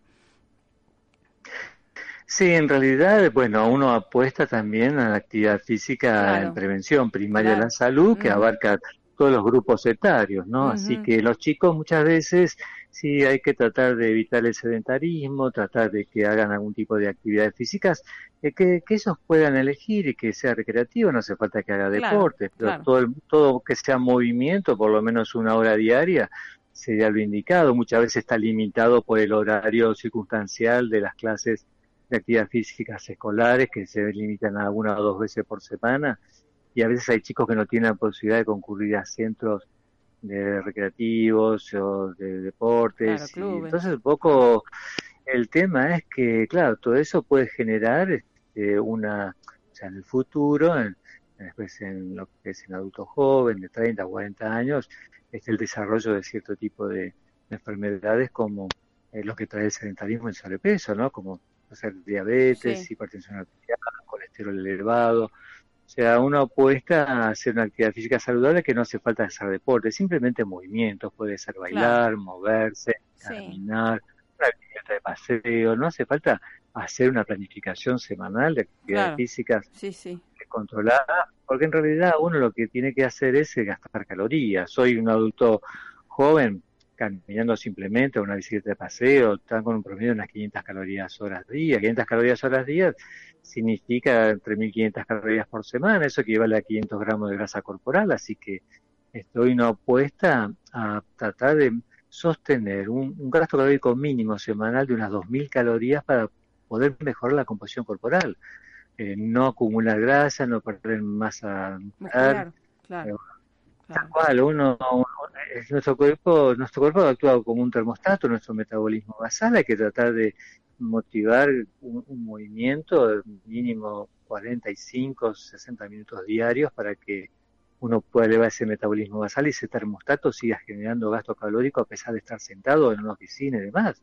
Sí, en realidad, bueno, uno apuesta también a la actividad física en prevención primaria de la salud, que abarca todos los grupos etarios, ¿no? Así que los chicos muchas veces sí hay que tratar de evitar el sedentarismo, tratar de que hagan algún tipo de actividades físicas, eh, que, que, ellos puedan elegir y que sea recreativo, no hace falta que haga deporte, pero todo, todo que sea movimiento, por lo menos una hora diaria, sería lo indicado. Muchas veces está limitado por el horario circunstancial de las clases de actividades físicas escolares, que se limitan a una o dos veces por semana y a veces hay chicos que no tienen la posibilidad de concurrir a centros de recreativos o de deportes. entonces un poco el tema es que, claro, todo eso puede generar este, una, o sea, en el futuro, en, después en lo que es en adulto joven de 30 o 40 años, es el desarrollo de cierto tipo de, enfermedades como eh, lo que trae el sedentarismo y el sobrepeso, ¿no? Como hacer diabetes, hipertensión arterial, colesterol elevado, o sea, uno apuesta a hacer una actividad física saludable que no hace falta hacer deporte, simplemente movimientos, puede ser bailar, moverse, caminar, una actividad de paseo, no hace falta hacer una planificación semanal de actividades físicas sí, sí. controlada, porque en realidad uno lo que tiene que hacer es gastar calorías. Soy un adulto joven, caminando simplemente a una bicicleta de paseo, están con un promedio de unas 500 calorías horas día. 500 calorías horas día significa entre 1500 calorías por semana, eso equivale a 500 gramos de grasa corporal, así que estoy una apuesta a tratar de sostener un, gasto calórico mínimo semanal de unas 2000 calorías para poder mejorar la composición corporal. Eh, no acumular grasa, no perder masa muscular. Claro, Tal cual, uno, nuestro cuerpo, nuestro cuerpo actúa como un termostato, nuestro metabolismo basal, hay que tratar de motivar un, movimiento de mínimo 45, 60 minutos diarios para que uno puede elevar ese metabolismo basal y ese termostato siga generando gasto calórico a pesar de estar sentado en una oficina y demás.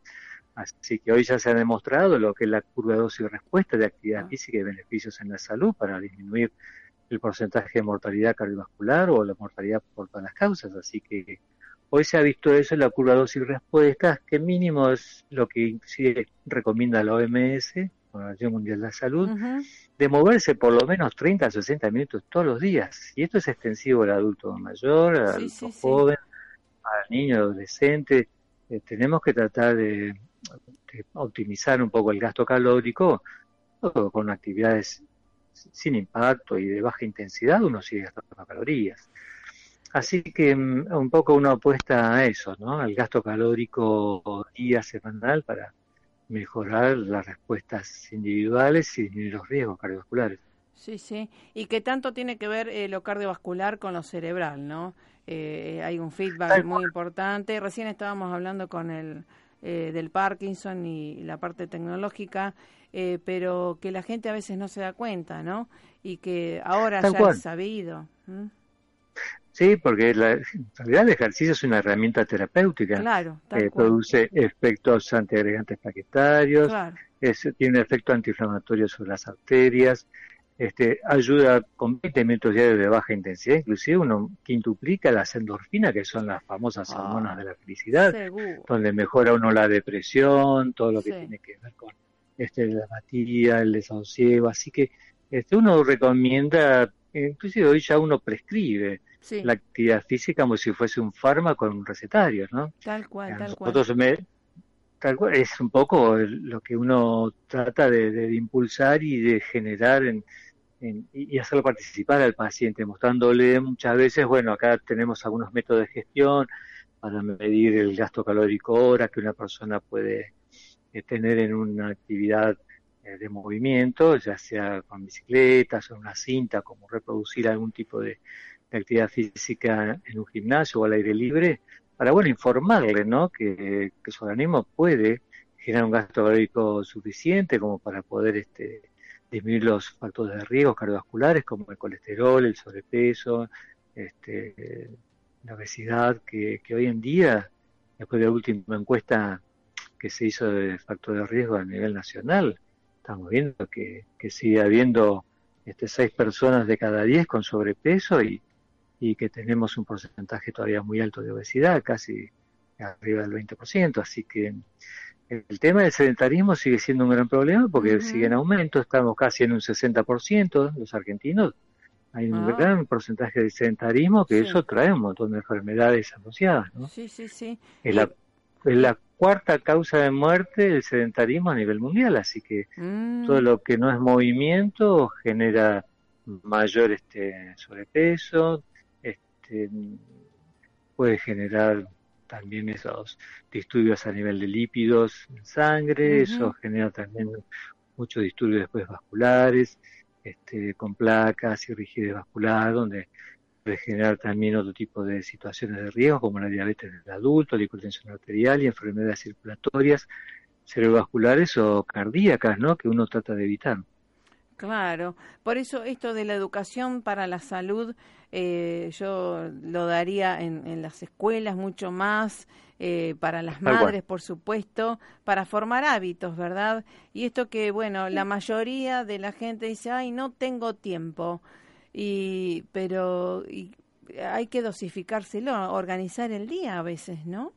Así que hoy ya se ha demostrado lo que es la curva de dosis y respuesta de actividad ah. física y beneficios en la salud para disminuir el porcentaje de mortalidad cardiovascular o la mortalidad por todas las causas. Así que hoy se ha visto eso en la curva dosis y respuesta, que mínimo es lo que inclusive recomienda la OMS, la Organización Mundial de la Salud, de moverse por lo menos 30 a 60 minutos todos los días. Y esto es extensivo al adulto mayor, al adulto joven, al niño, adolescente. Eh, tenemos que tratar de, optimizar un poco el gasto calórico con actividades sin impacto y de baja intensidad, uno sigue gastando calorías. Así que mm, un poco uno apuesta a eso, ¿no? Al gasto calórico día semanal para mejorar las respuestas individuales y disminuir los riesgos cardiovasculares. Sí, sí. Y que tanto tiene que ver eh, lo cardiovascular con lo cerebral, ¿no? Eh, hay un feedback muy importante. Recién estábamos hablando con el eh, del Parkinson y la parte tecnológica, pero que la gente a veces no se da cuenta, ¿no? Y que ahora ya es sabido. Sí, porque la, en realidad el ejercicio es una herramienta terapéutica. Claro, que produce efectos antiagregantes plaquetarios, tiene un efecto antiinflamatorio sobre las arterias, este, ayuda con 20 minutos diarios de baja intensidad, inclusive uno quintuplica las endorfinas, que son las famosas ah, hormonas de la felicidad, donde mejora uno la depresión, todo lo que tiene que ver con este, la apatía, el desasosiego, así que este, uno recomienda, inclusive hoy ya uno prescribe la actividad física como si fuese un fármaco en un recetario, ¿no? Tal cual, tal cual. tal cual. Es un poco lo que uno trata de, impulsar y de generar en, y hacerlo participar al paciente, mostrándole muchas veces, bueno, acá tenemos algunos métodos de gestión para medir el gasto calórico hora que una persona puede eh, tener en una actividad eh, de movimiento, ya sea con bicicletas o una cinta, como reproducir algún tipo de, de actividad física en un gimnasio o al aire libre, para bueno informarle ¿no? que, su organismo puede generar un gasto calórico suficiente como para poder este, disminuir los factores de riesgo cardiovasculares como el colesterol, el sobrepeso, este, la obesidad, que, hoy en día, después de la última encuesta que se hizo de factor de riesgo a nivel nacional, estamos viendo que, que sigue habiendo este, seis personas de cada diez con sobrepeso y, y que tenemos un porcentaje todavía muy alto de obesidad, casi arriba del 20%, así que el tema del sedentarismo sigue siendo un gran problema porque sigue en aumento, estamos casi en un 60% los argentinos, hay un ah. gran porcentaje de sedentarismo que eso trae un montón de enfermedades asociadas, ¿no? Sí, sí, sí. Es la, es la cuarta causa de muerte el sedentarismo a nivel mundial, así que mm. todo lo que no es movimiento genera mayor este sobrepeso, este, puede generar también esos disturbios a nivel de lípidos en sangre, eso genera también muchos disturbios después vasculares, este, con placas y rigidez vascular, donde puede generar también otro tipo de situaciones de riesgo, como la diabetes del adulto, la hipertensión arterial y enfermedades circulatorias cerebrovasculares o cardíacas, ¿no? Que uno trata de evitar. Claro, por eso esto de la educación para la salud eh, yo lo daría en, en, las escuelas mucho más, eh, para las madres, por supuesto, para formar hábitos, ¿verdad? Y esto que, bueno, la mayoría de la gente dice, ay, no tengo tiempo, y, pero y, hay que dosificárselo, organizar el día a veces, ¿no?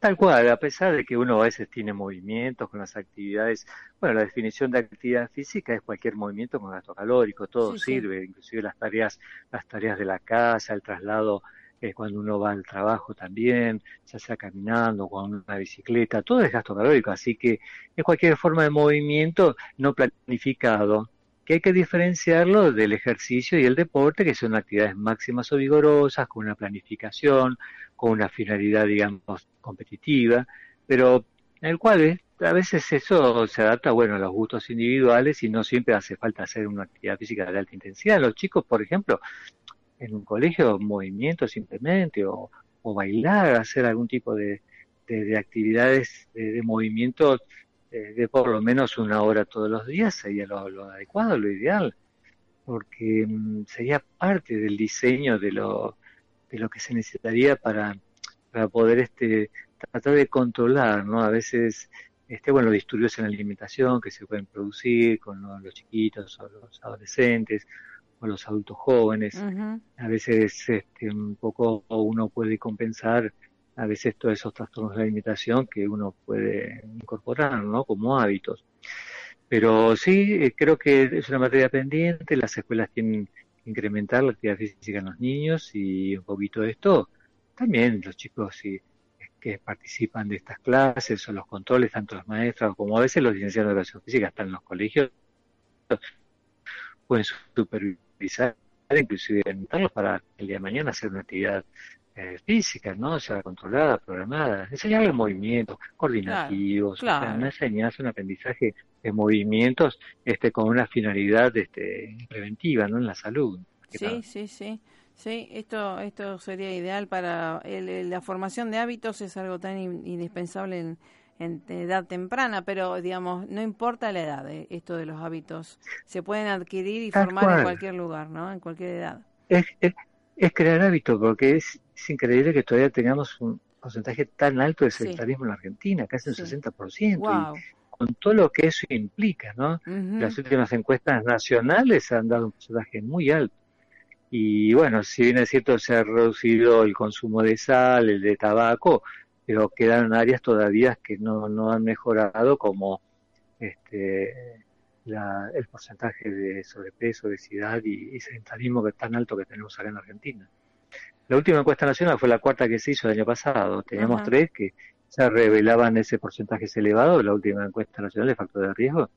Tal cual, a pesar de que uno a veces tiene movimientos con las actividades, bueno, la definición de actividad física es cualquier movimiento con gasto calórico, todo sirve, inclusive las tareas, las tareas de la casa, el traslado eh, cuando uno va al trabajo también, ya sea caminando, con una bicicleta, todo es gasto calórico, así que es cualquier forma de movimiento no planificado, que hay que diferenciarlo del ejercicio y el deporte, que son actividades máximas o vigorosas, con una planificación, con una finalidad, digamos, competitiva, pero en el cual eh, a veces eso se adapta, bueno, a los gustos individuales y no siempre hace falta hacer una actividad física de alta intensidad. Los chicos, por ejemplo, en un colegio, movimiento simplemente, o, bailar, hacer algún tipo de, actividades de movimiento de por lo menos una hora todos los días sería lo, adecuado, lo ideal. porque mm, sería parte del diseño de lo, de lo que se necesitaría para, para poder este, tratar de controlar, ¿no? A veces, este, bueno, los disturbios en la alimentación que se pueden producir con los, chiquitos o los adolescentes o los adultos jóvenes. A veces este, un poco uno puede compensar a veces todos esos trastornos de la alimentación que uno puede incorporar, ¿no? Como hábitos. Pero sí, eh, creo que es una materia pendiente, las escuelas tienen incrementar la actividad física en los niños y un poquito de esto. También los chicos sí, que participan de estas clases o los controles, tanto los maestros como a veces los licenciados de educación física están en los colegios, pueden supervisar, inclusive invitarlos para el día de mañana hacer una actividad eh, física, ¿no? O sea, controlada, programada, enseñarles movimientos coordinativos, claro, una enseñanza, un aprendizaje de movimientos este, con una finalidad este, preventiva, ¿no? En la salud. Sí, sí, sí. Sí, esto, esto sería ideal para la formación de hábitos es algo tan indispensable en, en, edad temprana, pero digamos, no importa la edad, eh, esto de los hábitos se pueden adquirir y formar en cualquier lugar, ¿no? En cualquier edad. Es, es crear hábitos, porque es, increíble que todavía tengamos un porcentaje tan alto de sedentarismo en la Argentina, casi un 60%, y con todo lo que eso implica, ¿no? Las últimas encuestas nacionales han dado un porcentaje muy alto. Y bueno, si bien es cierto, se ha reducido el consumo de sal, el de tabaco, pero quedan áreas todavía que no, no han mejorado, como este, el porcentaje de sobrepeso, obesidad y, sedentarismo que es tan alto que tenemos acá en Argentina. La última encuesta nacional fue la cuarta que se hizo el año pasado. Teníamos tres que se revelaban ese porcentaje elevado. La última encuesta nacional de factor de riesgo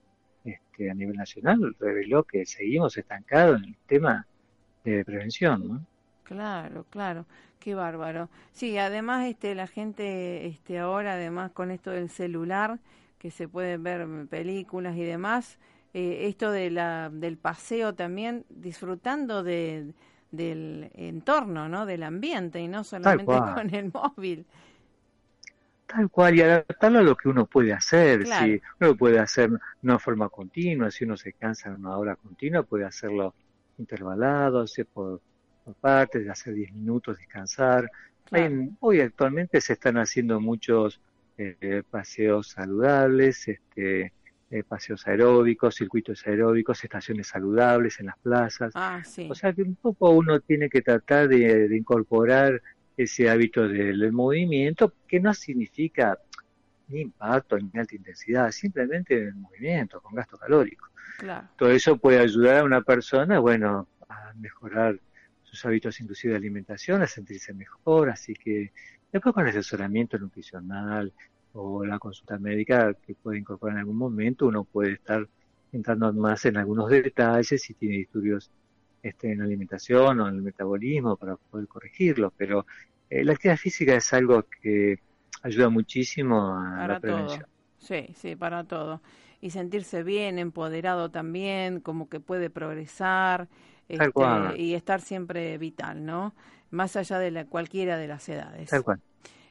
este, a nivel nacional reveló que seguimos estancados en el tema de prevención. ¿no? Claro, claro, qué bárbaro. Sí, además este, la gente este, ahora, además con esto del celular, que se pueden ver películas y demás, eh, esto de la, del paseo también, disfrutando de, del entorno, ¿no? Del ambiente y no solamente con el móvil. Tal cual, y adaptarlo a lo que uno puede hacer. Si uno puede hacer de forma continua, si uno se cansa en una hora continua, puede hacerlo intervalado, hacer por, por partes, hacer 10 minutos, descansar. hoy actualmente se están haciendo muchos eh, paseos saludables, este, eh, paseos aeróbicos, circuitos aeróbicos, estaciones saludables en las plazas. Ah, o sea que un poco uno tiene que tratar de, incorporar ese hábito del, movimiento, que no significa ni impacto ni alta intensidad, simplemente el movimiento con gasto calórico. Todo eso puede ayudar a una persona, bueno, a mejorar sus hábitos inclusive de alimentación, a sentirse mejor, así que después con asesoramiento nutricional, o la consulta médica que puede incorporar en algún momento, uno puede estar entrando más en algunos detalles si tiene estudios este, en alimentación o en el metabolismo para poder corregirlo, pero eh, la actividad física es algo que ayuda muchísimo a la prevención. Sí, sí, para todo. Y sentirse bien, empoderado también, como que puede progresar este, y estar siempre vital, ¿no? Más allá de la, cualquiera de las edades. Tal cual.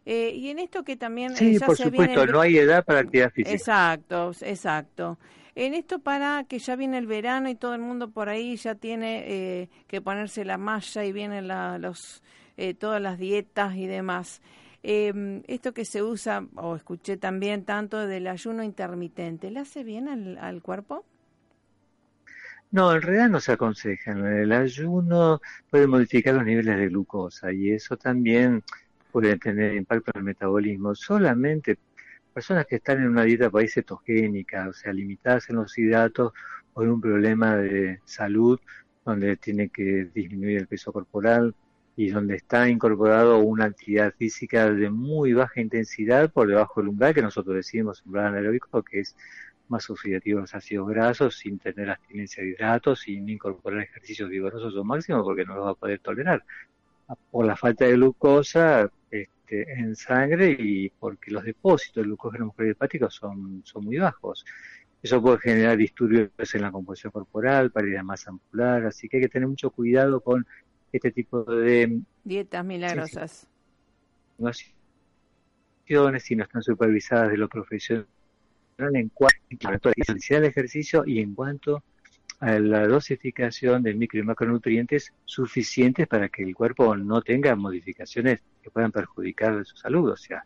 Eh, y en esto que también... Sí, por supuesto, no hay edad para actividad física. Exacto, exacto. En esto para que ya viene el verano y todo el mundo por ahí ya tiene eh, que ponerse la malla y vienen la, los, eh, todas las dietas y demás. Em, esto que se usa, o escuché también tanto del ayuno intermitente, ¿le hace bien al, al cuerpo? No, en realidad no se aconseja. El ayuno puede modificar los niveles de glucosa y eso también pueden tener impacto en el metabolismo. Solamente personas que están en una dieta país cetogénica, o sea, limitadas en los hidratos o en un problema de salud donde tiene que disminuir el peso corporal y donde está incorporado una actividad física de muy baja intensidad por debajo del umbral que nosotros decimos umbral anaeróbico que es más oxidativo a los ácidos grasos sin tener abstinencia de hidratos, sin incorporar ejercicios vigorosos o máximos porque no los va a poder tolerar. Por la falta de glucosa este, en sangre y porque los depósitos de glucógeno hepático son, son muy bajos. Eso puede generar disturbios en la composición corporal, pérdida de masa muscular, así que hay que tener mucho cuidado con este tipo de dietas milagrosas. Si no están supervisadas de lo profesional en cuanto a la intensidad del ejercicio y en cuanto a la dosificación de micro y macronutrientes suficientes para que el cuerpo no tenga modificaciones que puedan perjudicar su salud. O sea,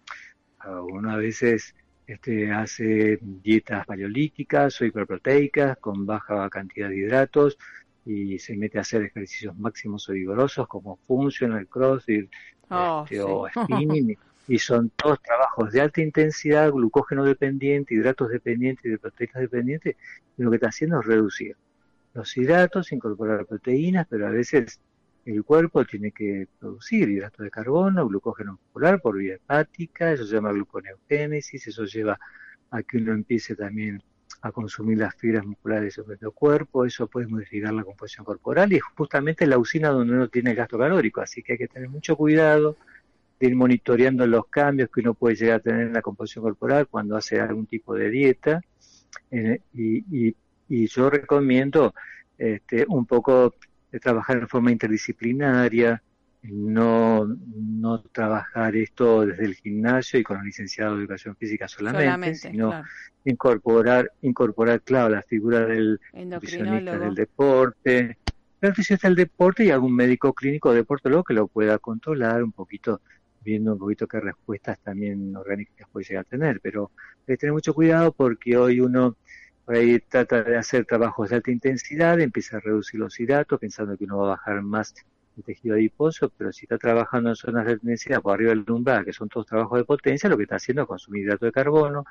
uno a veces este, hace dietas paleolíticas o hiperproteicas con baja cantidad de hidratos y se mete a hacer ejercicios máximos o vigorosos como funcional crossfit oh, este, o spinning y son todos trabajos de alta intensidad, glucógeno dependiente, hidratos dependientes y de proteínas dependientes, y lo que está haciendo es reducir los hidratos, incorporar proteínas, pero a veces el cuerpo tiene que producir hidratos de carbono, glucógeno muscular por vía hepática, eso se llama gluconeogénesis, eso lleva a que uno empiece también a consumir las fibras musculares sobre el cuerpo, eso puede modificar la composición corporal y es justamente la usina donde uno tiene el gasto calórico, así que hay que tener mucho cuidado de ir monitoreando los cambios que uno puede llegar a tener en la composición corporal cuando hace algún tipo de dieta eh, y, y, y, yo recomiendo este, un poco de trabajar en forma interdisciplinaria, no, no trabajar esto desde el gimnasio y con los licenciados de educación física solamente, sino incorporar, incorporar, claro, la figura del nutricionista del deporte, el nutricionista del deporte y algún médico clínico o deportólogo que lo pueda controlar un poquito, viendo un poquito qué respuestas también orgánicas puede llegar a tener. Pero hay que tener mucho cuidado porque hoy uno ahí trata de hacer trabajos de alta intensidad, empieza a reducir los hidratos pensando que uno va a bajar más el tejido adiposo, pero si está trabajando en zonas de intensidad por arriba del umbral, que son todos trabajos de potencia, lo que está haciendo es consumir hidrato de carbono,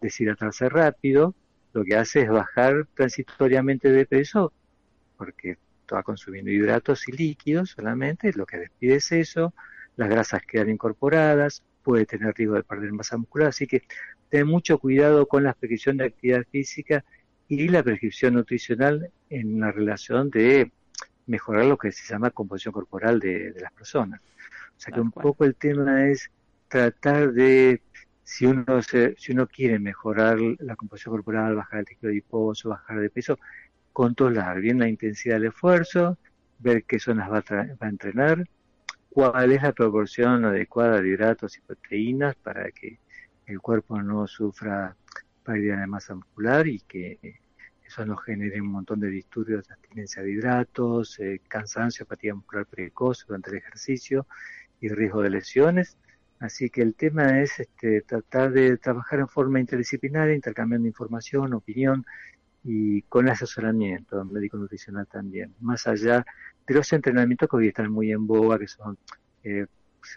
deshidratarse rápido, lo que hace es bajar transitoriamente de peso, porque está consumiendo hidratos y líquidos solamente, lo que despide es eso, las grasas quedan incorporadas, puede tener riesgo de perder masa muscular, así que ten mucho cuidado con la prescripción de actividad física y la prescripción nutricional en la relación de mejorar lo que se llama composición corporal de, las personas. O sea que un poco el tema es tratar de, si uno, si uno quiere mejorar la composición corporal, bajar el tejido adiposo, bajar de peso, controlar bien la intensidad del esfuerzo, ver qué zonas va a, va a entrenar, cuál es la proporción adecuada de hidratos y proteínas para que el cuerpo no sufra pérdida de masa muscular y que eso no genere un montón de disturbios de abstinencia de hidratos, eh, cansancio, apatía muscular precoz durante el ejercicio y riesgo de lesiones. Así que el tema es este, tratar de trabajar en forma interdisciplinaria, intercambiando información, opinión y con asesoramiento médico nutricional también, más allá de los entrenamientos que hoy están muy en boga, que son eh,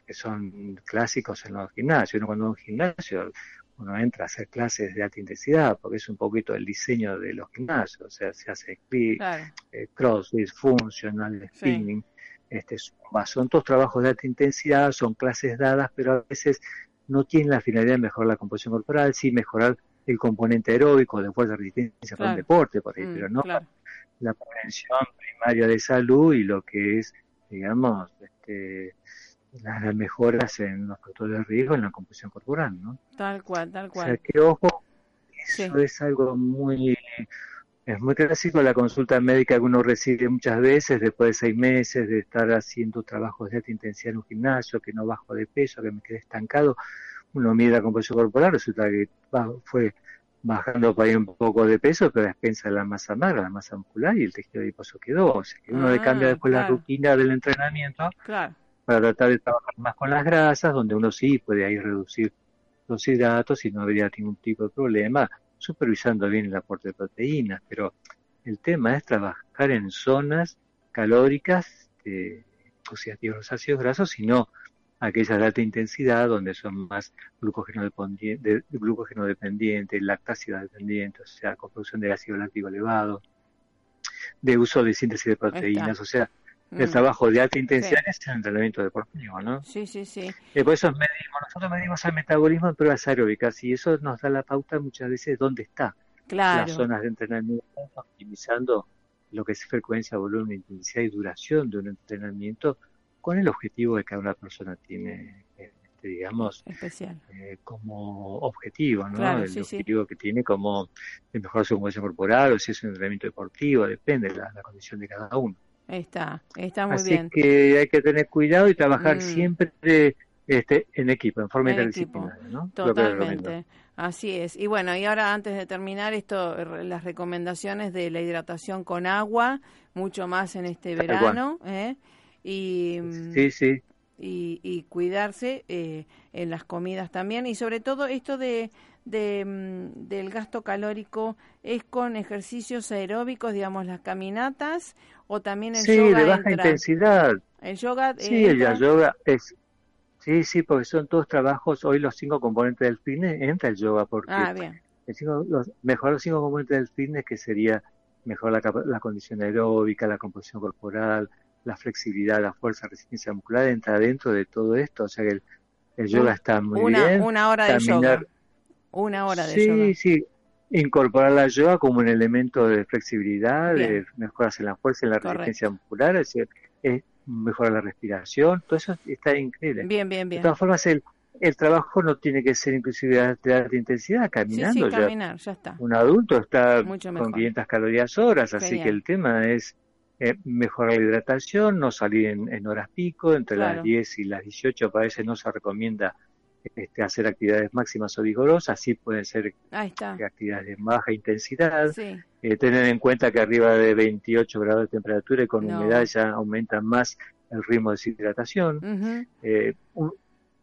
que son clásicos en los gimnasios. Uno cuando va a un gimnasio, uno entra a hacer clases de alta intensidad, porque es un poquito el diseño de los gimnasios, o sea, se hace clic, eh, crossfit, funcional, spinning, este, son todos trabajos de alta intensidad, son clases dadas, pero a veces no tienen la finalidad de mejorar la composición corporal, sí mejorar el componente aeróbico de fuerza de resistencia para un deporte, por ahí, mm, pero no la prevención primaria de salud y lo que es, digamos, este, las mejoras en los factores de riesgo en la composición corporal, ¿no? Tal cual, tal cual. O sea que ojo, eso es algo muy es muy clásico la consulta médica que uno recibe muchas veces después de seis meses de estar haciendo trabajos de alta intensidad en un gimnasio, que no bajo de peso, que me quedé estancado. Uno mide la composición corporal, resulta que fue bajando para ahí un poco de peso, pero a de la masa magra, la masa muscular y el tejido adiposo quedó. O sea que uno le cambia ah, después la rutina del entrenamiento claro. para tratar de trabajar más con las grasas, donde uno sí puede ahí reducir los hidratos y no habría ningún tipo de problema, supervisando bien el aporte de proteínas, pero el tema es trabajar en zonas calóricas de oxidativos los ácidos grasos, sino aquellas de alta intensidad donde son más glucógeno dependiente, glucógeno dependiente lactácida dependiente, o sea, con producción de ácido láctico elevado, de uso de síntesis de proteínas, o sea, el mm. trabajo de alta intensidad es el entrenamiento deportivo, ¿no? Sí, sí, sí. Y por eso medimos, nosotros medimos el metabolismo en pruebas aeróbicas y eso nos da la pauta muchas veces dónde está las zonas de entrenamiento, optimizando lo que es frecuencia, volumen, intensidad y duración de un entrenamiento con el objetivo de que cada persona tiene, este, digamos, Especial. Eh, como objetivo, ¿no? el objetivo que tiene como mejorar su composición corporal o si es un entrenamiento deportivo, depende de la condición de cada uno. Está, está muy Así bien. que hay que tener cuidado y trabajar mm. siempre este, en equipo, en forma interdisciplinaria. ¿no? Totalmente. Así es. Y bueno, y ahora antes de terminar esto, las recomendaciones de la hidratación con agua, mucho más en este verano, ¿eh? Y, sí, sí. Y, y cuidarse eh, en las comidas también. Y sobre todo esto de, de, mm, del gasto calórico es con ejercicios aeróbicos, digamos, las caminatas, o también el sí, yoga. de baja intensidad. El yoga. Sí, el yoga es Sí, sí, porque son todos trabajos, hoy los cinco componentes del fitness, entra el yoga, porque ah, bien. los, mejorar los cinco componentes del fitness, que sería mejorar la, la, condición aeróbica, la composición corporal, la flexibilidad, la fuerza, resiliencia muscular, entra dentro de todo esto, o sea que el, yoga está muy una, bien. Una hora de yoga. Una hora de sí, yoga. Sí, sí, incorporar la yoga como un elemento de flexibilidad, bien. de mejoras en la fuerza, en la Correcto. resistencia muscular, es decir, es mejora la respiración, todo eso está increíble. Bien, bien, bien. De todas formas, el, el trabajo no tiene que ser inclusive de alta intensidad, caminando. Sí, sí, caminar, ya, está. Un adulto está Mucho con mejor. 500 calorías horas, así que el tema es eh, mejorar la hidratación, no salir en, en horas pico, entre Claro. las 10 y las 18, para veces no se recomienda este, hacer actividades máximas o vigorosas, sí pueden ser actividades de baja intensidad, Sí, eh, tener en cuenta que arriba de 28 grados de temperatura y con No. humedad ya aumenta más el ritmo de deshidratación. Eh, un,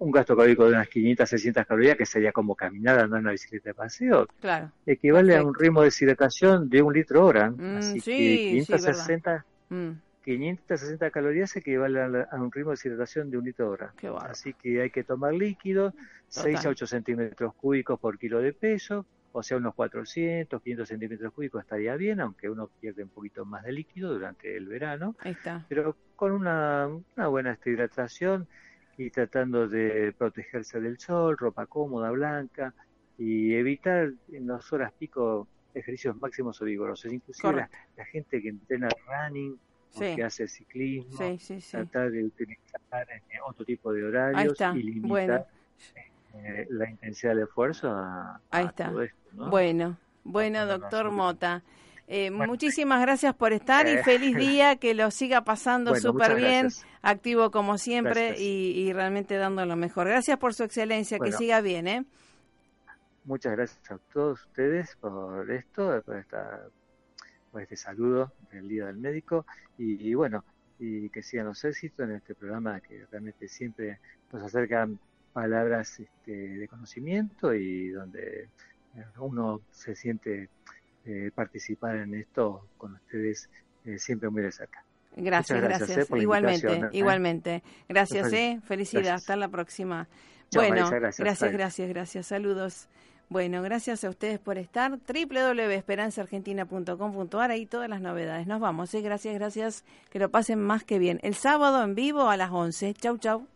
un gasto calórico de unas 500, 600 calorías, que sería como caminar, andar en una bicicleta de paseo, claro. equivale a un ritmo de deshidratación de un litro hora. Mm, Así sí, que sí, 560, Mm, 560 calorías equivale a, a un ritmo de deshidratación de un litro hora. Así que hay que tomar líquido, 6 Total. a 8 centímetros cúbicos por kilo de peso, o sea, unos 400, 500 centímetros cúbicos estaría bien, aunque uno pierde un poquito más de líquido durante el verano, ahí está. pero con una, una buena hidratación y tratando de protegerse del sol, ropa cómoda, blanca, y evitar en las horas pico ejercicios máximos o vigorosos. Inclusive la, la gente que entrena running o que hace ciclismo, Sí, sí, sí. tratar de utilizar eh, otro tipo de horarios y limitar Bueno, eh, la intensidad del esfuerzo a, Ahí a está. todo esto. ¿no? bueno, bueno, No, no, no, doctor. Mota. Eh, Bueno. muchísimas gracias por estar y Eh. feliz día, que lo siga pasando Bueno, súper bien, gracias. activo como siempre y, y realmente dando lo mejor. Gracias por su excelencia, que siga bien, ¿eh? Muchas gracias a todos ustedes por esto, por, esta, por este saludo del Día del Médico y, y bueno, y que sigan los éxitos en este programa que realmente siempre nos acercan palabras este, de conocimiento y donde uno se siente eh, participar en esto con ustedes eh, siempre muy de cerca. Gracias, Muchas gracias, gracias. eh, por igualmente, igualmente. Gracias, eh. Felicidad. gracias. Hasta la próxima. Chao, bueno, Marisa, gracias. gracias, gracias, gracias. Saludos. Bueno, gracias a ustedes por estar. www.esperanzaargentina.com.ar ahí todas las novedades. Nos vamos, eh. Gracias, gracias. Que lo pasen más que bien. El sábado en vivo a las 11. Chau, chau.